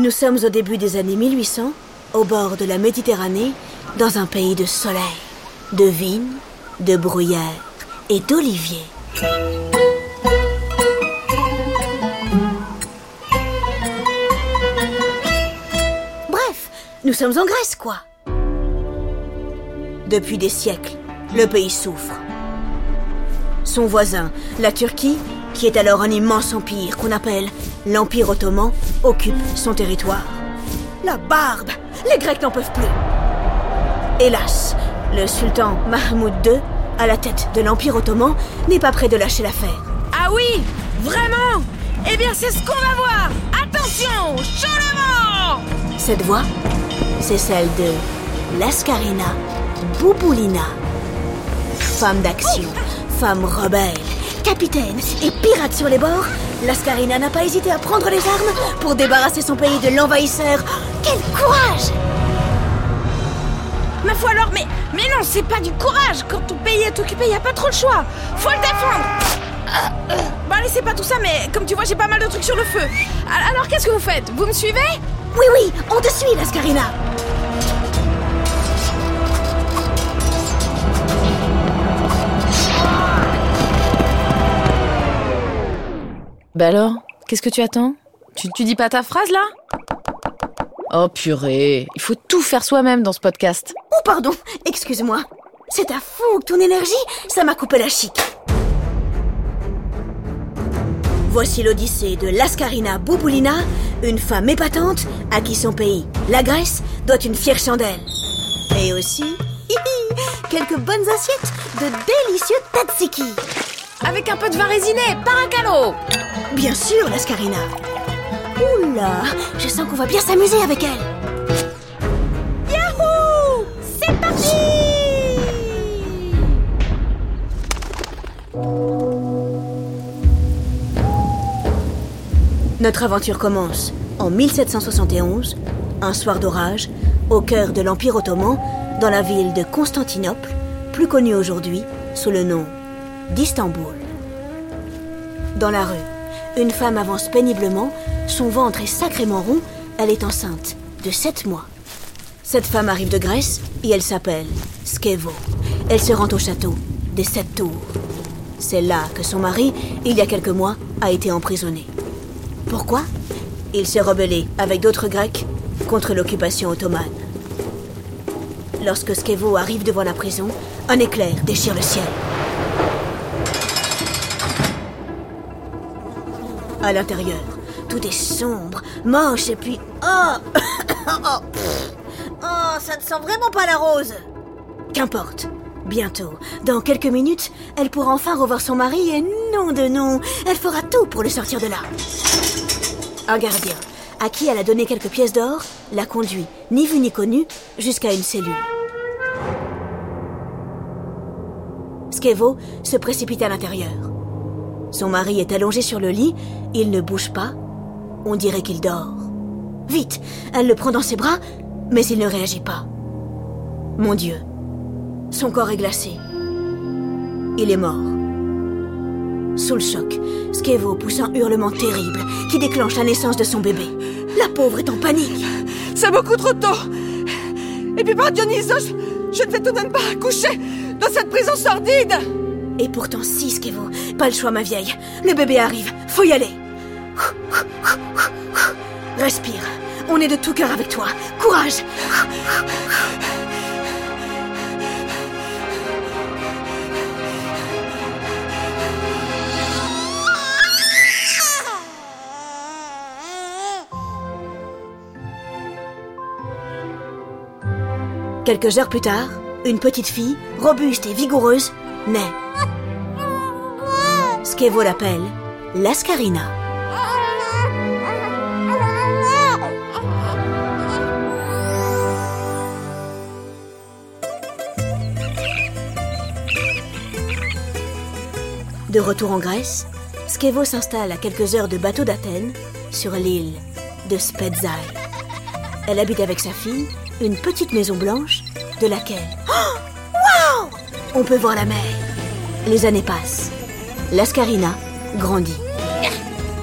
Nous sommes au début des années 1800, au bord de la Méditerranée, dans un pays de soleil, de vignes, de bruyères et d'oliviers. Bref, nous sommes en Grèce, quoi. Depuis des siècles, le pays souffre. Son voisin, la Turquie, qui est alors un immense empire qu'on appelle l'Empire ottoman, occupe son territoire. La barbe Les Grecs n'en peuvent plus Hélas, le sultan Mahmoud II, à la tête de l'Empire ottoman, n'est pas prêt de lâcher l'affaire. Ah oui Vraiment? Eh bien, c'est ce qu'on va voir Attention Chaud le vent Cette voix, c'est celle de Lascarina Bouboulina. Femme d'action, femme rebelle, capitaine et pirate sur les bords, Lascarina n'a pas hésité à prendre les armes pour débarrasser son pays de l'envahisseur. Quel courage! Ma foi alors, mais, mais non, c'est pas du courage. Quand ton pays est occupé, y a pas trop le choix. Faut le défendre. Bon allez, c'est pas tout ça, mais comme tu vois, j'ai pas mal de trucs sur le feu. Al- Alors qu'est-ce que vous faites? Vous me suivez? Oui, oui, on te suit, Lascarina Bah alors, qu'est-ce que tu attends? Tu, tu dis pas ta phrase là? Oh purée, il faut tout faire soi-même dans ce podcast. Oh, pardon, excuse-moi. C'est à fou, ton énergie, ça m'a coupé la chic. Voici l'odyssée de Lascarina Bouboulina, une femme épatante à qui son pays, la Grèce, doit une fière chandelle. Et aussi, hihi, quelques bonnes assiettes de délicieux tzatziki. Avec un peu de vin résiné, paracalo Bien sûr, Lascarina. Oula, je sens qu'on va bien s'amuser avec elle. Yahoo C'est parti Notre aventure commence en 1771, un soir d'orage, au cœur de l'Empire ottoman, dans la ville de Constantinople, plus connue aujourd'hui sous le nom d'Istanbul. Dans la rue, une femme avance péniblement, son ventre est sacrément rond, elle est enceinte de sept mois. Cette femme arrive de Grèce et elle s'appelle Skevo. Elle se rend au château des Sept Tours. C'est là que son mari, il y a quelques mois, a été emprisonné. Pourquoi? Il s'est rebellé avec d'autres Grecs contre l'occupation ottomane. Lorsque Skevo arrive devant la prison, un éclair déchire le ciel. À l'intérieur, tout est sombre, moche et puis... Oh Oh. Oh, ça ne sent vraiment pas la rose Qu'importe. Bientôt, dans quelques minutes, elle pourra enfin revoir son mari et non de non, elle fera tout pour le sortir de là. Un gardien, à qui elle a donné quelques pièces d'or, l'a conduit, ni vu ni connu, jusqu'à une cellule. Skevo se précipite à l'intérieur. Son mari est allongé sur le lit, il ne bouge pas, on dirait qu'il dort. Vite, elle le prend dans ses bras, mais il ne réagit pas. Mon Dieu, son corps est glacé. Il est mort. Sous le choc, Skevo pousse un hurlement terrible qui déclenche la naissance de son bébé. La pauvre est en panique. C'est beaucoup trop tôt. Et puis par Dionysos, je ne vais tout de même pas accoucher dans cette prison sordide. Et pourtant, si, Skevo, pas le choix, ma vieille. Le bébé arrive, faut y aller. Respire, on est de tout cœur avec toi. Courage Quelques heures plus tard, une petite fille, robuste et vigoureuse, naît. Skevo l'appelle Lascarina. De retour en Grèce, Skevo s'installe à quelques heures de bateau d'Athènes, sur l'île de Spetsaï. Elle habite avec sa fille une petite maison blanche de laquelle Oh On peut voir la mer. Les années passent. Lascarina grandit.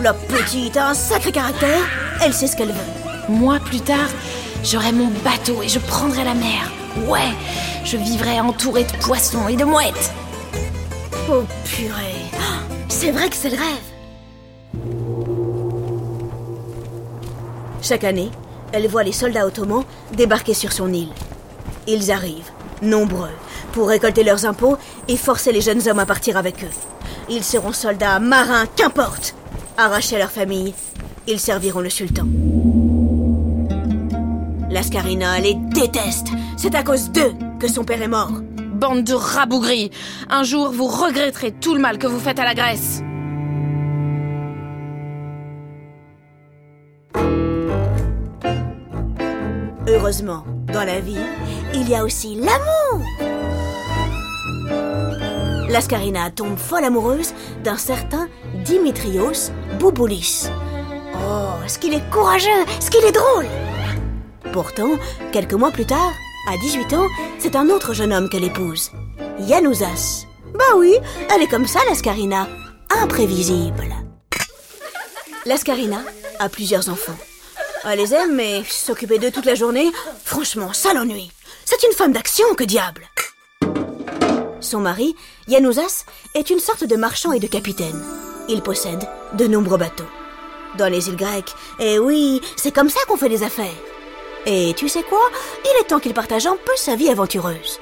La petite a un sacré caractère, elle sait ce qu'elle veut. Moi, plus tard, j'aurai mon bateau et je prendrai la mer. Ouais, je vivrai entouré de poissons et de mouettes. Oh purée Oh, C'est vrai que c'est le rêve Chaque année, elle voit les soldats ottomans débarquer sur son île. Ils arrivent, nombreux, pour récolter leurs impôts et forcer les jeunes hommes à partir avec eux. Ils seront soldats, marins, qu'importe Arrachés à leur famille, ils serviront le sultan. Lascarina les déteste. C'est à cause d'eux que son père est mort. Bande de rabougris Un jour, vous regretterez tout le mal que vous faites à la Grèce. Heureusement, dans la vie, il y a aussi l'amour. Lascarina tombe folle amoureuse d'un certain Dimitrios Bouboulis. Oh, ce qu'il est courageux, ce qu'il est drôle? Pourtant, quelques mois plus tard, à 18 ans, c'est un autre jeune homme qu'elle épouse, Yanouzas. Bah oui, elle est comme ça, Lascarina, imprévisible. Lascarina a plusieurs enfants. Elle les aime, mais s'occuper d'eux toute la journée, franchement, ça l'ennuie. C'est une femme d'action, que diable Son mari, Yanouzas, est une sorte de marchand et de capitaine. Il possède de nombreux bateaux. Dans les îles grecques, eh oui, c'est comme ça qu'on fait des affaires. Et tu sais quoi? Il est temps qu'il partage un peu sa vie aventureuse.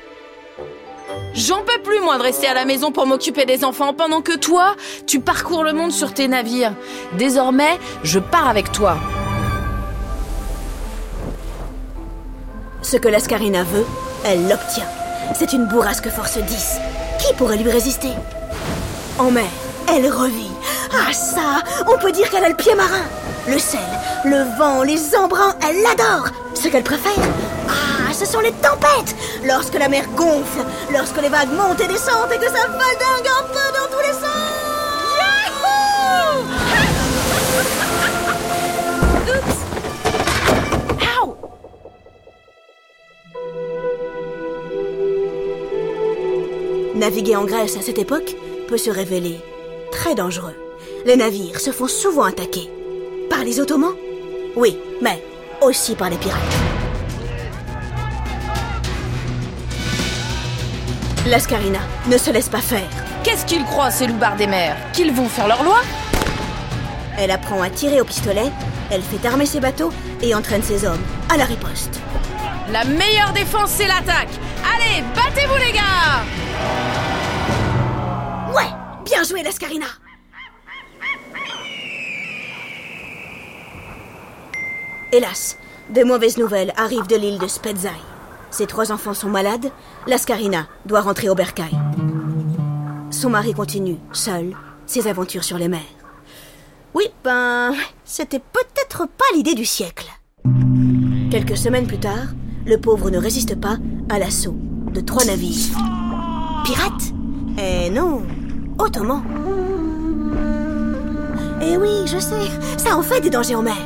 J'en peux plus, moi, de rester à la maison pour m'occuper des enfants pendant que toi, tu parcours le monde sur tes navires. Désormais, je pars avec toi. Ce que Lascarina veut, elle l'obtient. C'est une bourrasque force 10. Qui pourrait lui résister En mer, elle revit. Ah ça, on peut dire qu'elle a le pied marin. Le sel, le vent, les embruns, elle l'adore. Ce qu'elle préfère, ah, ce sont les tempêtes. Lorsque la mer gonfle, lorsque les vagues montent et descendent et que ça valdingue un peu dans tous les sens. Naviguer en Grèce à cette époque peut se révéler très dangereux. Les navires se font souvent attaquer. Par les Ottomans Oui, mais aussi par les pirates. Lascarina ne se laisse pas faire. Qu'est-ce qu'ils croient, ces loupards des mers? Qu'ils vont faire leur loi? Elle apprend à tirer au pistolet, elle fait armer ses bateaux et entraîne ses hommes à la riposte. La meilleure défense, c'est l'attaque Allez, battez-vous, les gars Ouais Bien joué, Lascarina Hélas, de mauvaises nouvelles arrivent de l'île de Spetsaï. Ses trois enfants sont malades, Lascarina doit rentrer au bercail. Son mari continue, seul, ses aventures sur les mers. Oui, ben, c'était peut-être pas l'idée du siècle. Quelques semaines plus tard, le pauvre ne résiste pas à l'assaut de trois navires. Pirates Eh non, ottomans. Eh oui, je sais, ça en fait des dangers en mer.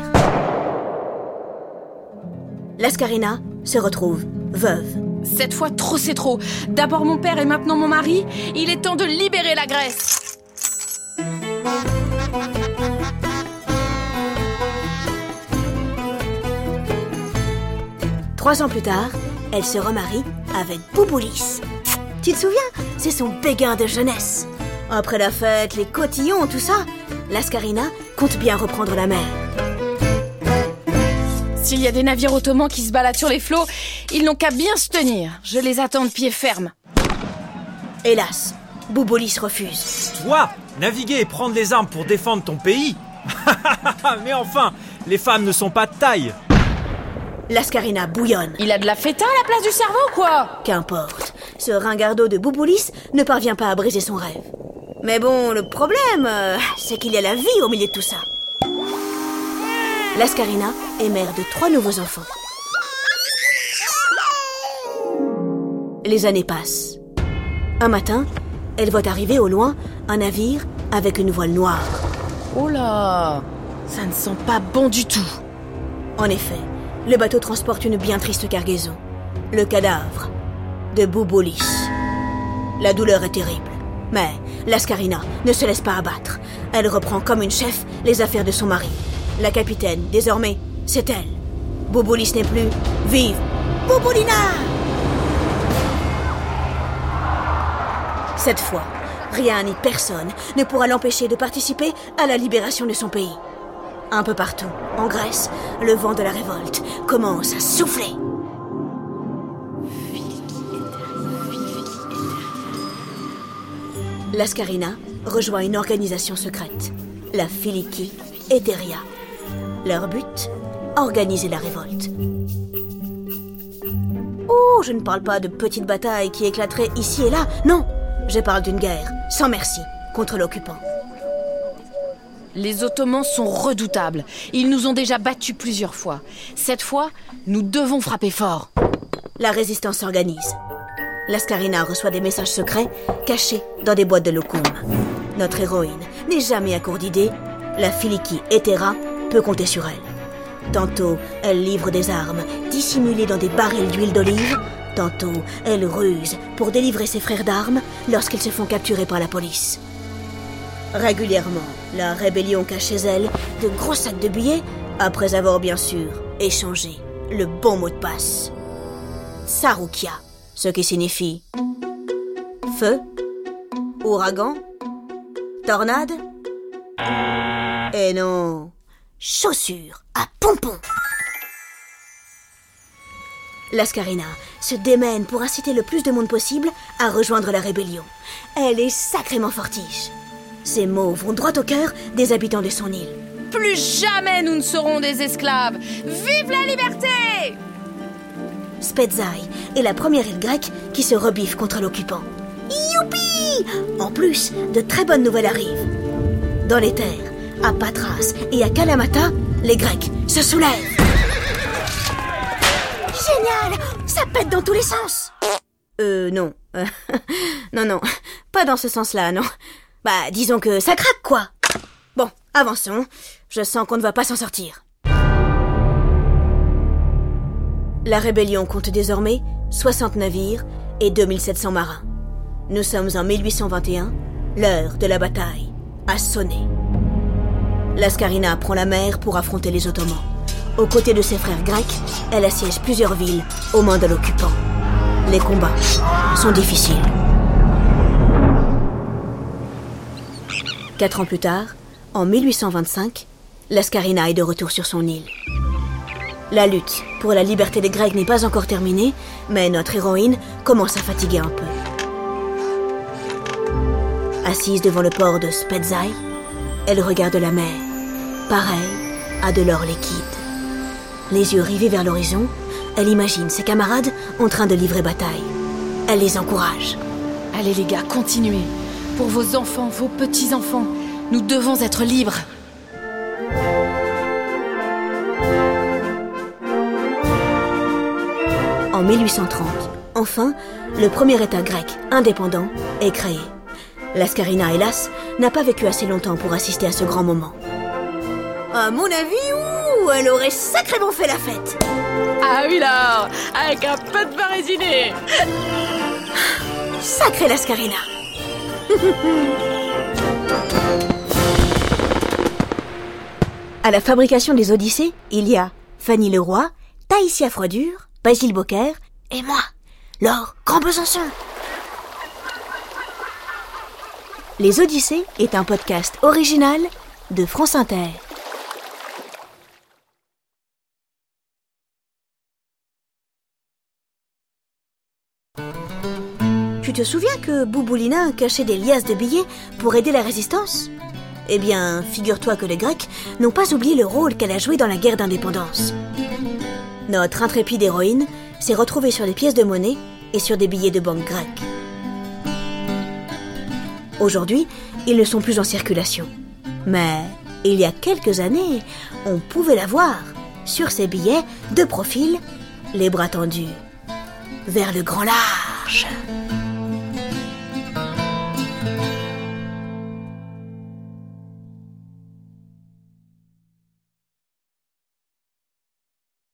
Lascarina se retrouve veuve. Cette fois, trop c'est trop D'abord mon père et maintenant mon mari, il est temps de libérer la Grèce Trois ans plus tard, elle se remarie avec Bouboulis. Tu te souviens? C'est son béguin de jeunesse. Après la fête, les cotillons, tout ça, Lascarina compte bien reprendre la mer. S'il y a des navires ottomans qui se baladent sur les flots, ils n'ont qu'à bien se tenir. Je les attends de pied ferme. Hélas, Bouboulis refuse. Toi, naviguer et prendre les armes pour défendre ton pays Mais enfin, les femmes ne sont pas de taille Lascarina bouillonne. Il a de la feta à la place du cerveau, quoi Qu'importe, ce ringardo de Bouboulis ne parvient pas à briser son rêve. Mais bon, le problème, euh, c'est qu'il y a la vie au milieu de tout ça. Lascarina est mère de trois nouveaux enfants. Les années passent. Un matin, elle voit arriver au loin un navire avec une voile noire. Oh là Ça ne sent pas bon du tout En effet, le bateau transporte une bien triste cargaison. Le cadavre de Bouboulis. La douleur est terrible. Mais Lascarina ne se laisse pas abattre. Elle reprend comme une chef les affaires de son mari. La capitaine, désormais, c'est elle. Bouboulis n'est plus. Vive Bouboulina Cette fois, rien ni personne ne pourra l'empêcher de participer à la libération de son pays. Un peu partout, en Grèce, le vent de la révolte commence à souffler. Lascarina rejoint une organisation secrète, la Filiki Eteria. Leur but Organiser la révolte. Oh, je ne parle pas de petites batailles qui éclateraient ici et là, non, je parle d'une guerre, sans merci, contre l'occupant. Les Ottomans sont redoutables. Ils nous ont déjà battus plusieurs fois. Cette fois, nous devons frapper fort. La résistance s'organise. Lascarina reçoit des messages secrets cachés dans des boîtes de locum. Notre héroïne n'est jamais à court d'idées. La Filiki Etera peut compter sur elle. Tantôt, elle livre des armes dissimulées dans des barils d'huile d'olive. Tantôt, elle ruse pour délivrer ses frères d'armes lorsqu'ils se font capturer par la police. Régulièrement, la rébellion cache chez elle de gros sacs de billets après avoir bien sûr échangé le bon mot de passe. Saroukia, ce qui signifie feu, ouragan, tornade et non, chaussures à pompons. Lascarina se démène pour inciter le plus de monde possible à rejoindre la rébellion. Elle est sacrément fortiche. Ces mots vont droit au cœur des habitants de son île. Plus jamais nous ne serons des esclaves. Vive la liberté Spetsaï est la première île grecque qui se rebiffe contre l'occupant. Youpi En plus, de très bonnes nouvelles arrivent. Dans les terres, à Patras et à Kalamata, les Grecs se soulèvent. Génial Ça pète dans tous les sens Euh, non. non, non. Pas dans ce sens-là, non. Bah, disons que ça craque, quoi. Bon, avançons. Je sens qu'on ne va pas s'en sortir. La rébellion compte désormais 60 navires et 2700 marins. Nous sommes en 1821, l'heure de la bataille a sonné. Lascarina prend la mer pour affronter les Ottomans. Aux côtés de ses frères grecs, elle assiège plusieurs villes aux mains de l'occupant. Les combats sont difficiles. Quatre ans plus tard, en 1825, Lascarina est de retour sur son île. La lutte pour la liberté des Grecs n'est pas encore terminée, mais notre héroïne commence à fatiguer un peu. Assise devant le port de Spetsaï, elle regarde la mer, pareille à de l'or liquide. Les yeux rivés vers l'horizon, elle imagine ses camarades en train de livrer bataille. Elle les encourage. Allez les gars, continuez. Pour vos enfants, vos petits-enfants, nous devons être libres. 1830, enfin, le premier État grec indépendant est créé. Lascarina, hélas, n'a pas vécu assez longtemps pour assister à ce grand moment. À mon avis, ouh, elle aurait sacrément fait la fête. Ah oui là Avec un peu de barésiné Sacré Lascarina. à la fabrication des Odyssées, il y a Fanny Leroy, Taïsia Froidure, Basile Bocquer et moi, Laure Grand Besançon. Les Odyssées est un podcast original de France Inter. Tu te souviens que Bouboulina cachait des liasses de billets pour aider la résistance? Eh bien, figure-toi que les Grecs n'ont pas oublié le rôle qu'elle a joué dans la guerre d'indépendance. Notre intrépide héroïne s'est retrouvée sur des pièces de monnaie et sur des billets de banque grecques. Aujourd'hui, ils ne sont plus en circulation. Mais il y a quelques années, on pouvait la voir sur ces billets de profil, les bras tendus vers le grand large.